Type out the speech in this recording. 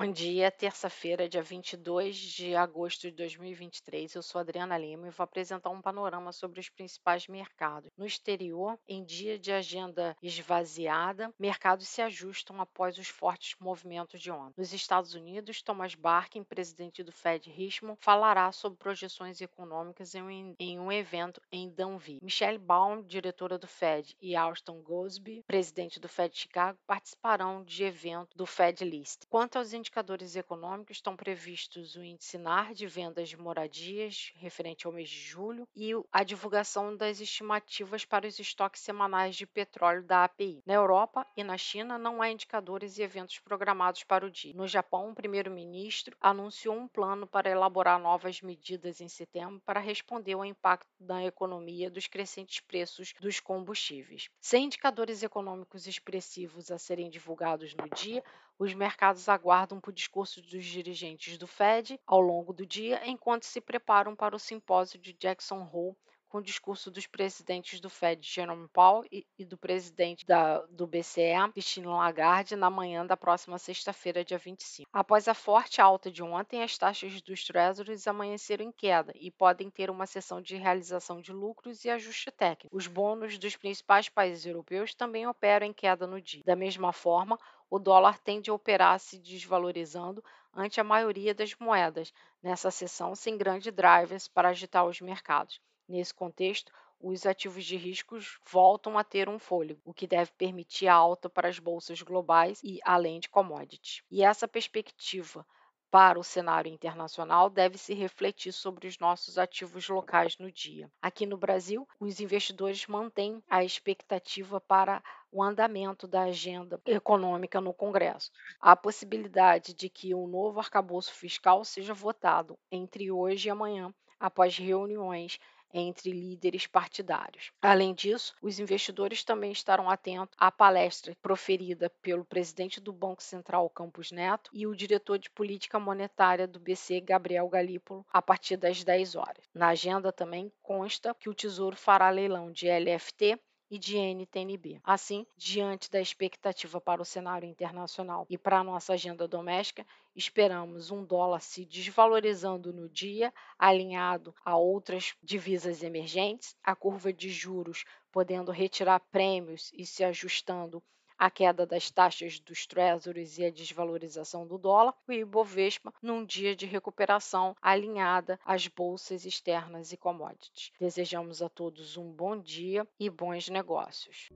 Bom dia, terça-feira, dia 22 de agosto de 2023. Eu sou Adriana Lima e vou apresentar um panorama sobre os principais mercados. No exterior, em dia de agenda esvaziada, mercados se ajustam após os fortes movimentos de ontem. Nos Estados Unidos, Thomas Barkin, presidente do Fed Richmond, falará sobre projeções econômicas em um, evento em Danville. Michelle Baum, diretora do Fed, e Austin Gosby, presidente do Fed Chicago, participarão de evento do Fed List. Quanto aos indicadores econômicos estão previstos o índice NAR de vendas de moradias, referente ao mês de julho, e a divulgação das estimativas para os estoques semanais de petróleo da API. Na Europa e na China, não há indicadores e eventos programados para o dia. No Japão, o primeiro-ministro anunciou um plano para elaborar novas medidas em setembro para responder ao impacto da economia dos crescentes preços dos combustíveis. Sem indicadores econômicos expressivos a serem divulgados no dia, os mercados aguardam por discurso dos dirigentes do Fed ao longo do dia, enquanto se preparam para o simpósio de Jackson Hole com o discurso dos presidentes do Fed, Jerome Powell, e, e do presidente da, do BCE, Christine Lagarde, na manhã da próxima sexta-feira, dia 25. Após a forte alta de ontem, as taxas dos Treasuries amanheceram em queda e podem ter uma sessão de realização de lucros e ajuste técnico. Os bônus dos principais países europeus também operam em queda no dia. Da mesma forma, o dólar tende a operar se desvalorizando ante a maioria das moedas nessa sessão, sem grandes drivers para agitar os mercados. Nesse contexto, os ativos de riscos voltam a ter um fôlego, o que deve permitir a alta para as bolsas globais e além de commodities. E essa perspectiva para o cenário internacional deve se refletir sobre os nossos ativos locais no dia. Aqui no Brasil, os investidores mantêm a expectativa para o andamento da agenda econômica no Congresso. A possibilidade de que um novo arcabouço fiscal seja votado entre hoje e amanhã, após reuniões entre líderes partidários. Além disso, os investidores também estarão atentos à palestra proferida pelo presidente do Banco Central, Campos Neto, e o diretor de política monetária do BC, Gabriel Galípolo, a partir das 10 horas. Na agenda também consta que o Tesouro fará leilão de LFT e de NTNB. Assim, diante da expectativa para o cenário internacional e para a nossa agenda doméstica, esperamos um dólar se desvalorizando no dia, alinhado a outras divisas emergentes, a curva de juros podendo retirar prêmios e se ajustando a queda das taxas dos treasuries e a desvalorização do dólar, o Ibovespa num dia de recuperação alinhada às bolsas externas e commodities. Desejamos a todos um bom dia e bons negócios.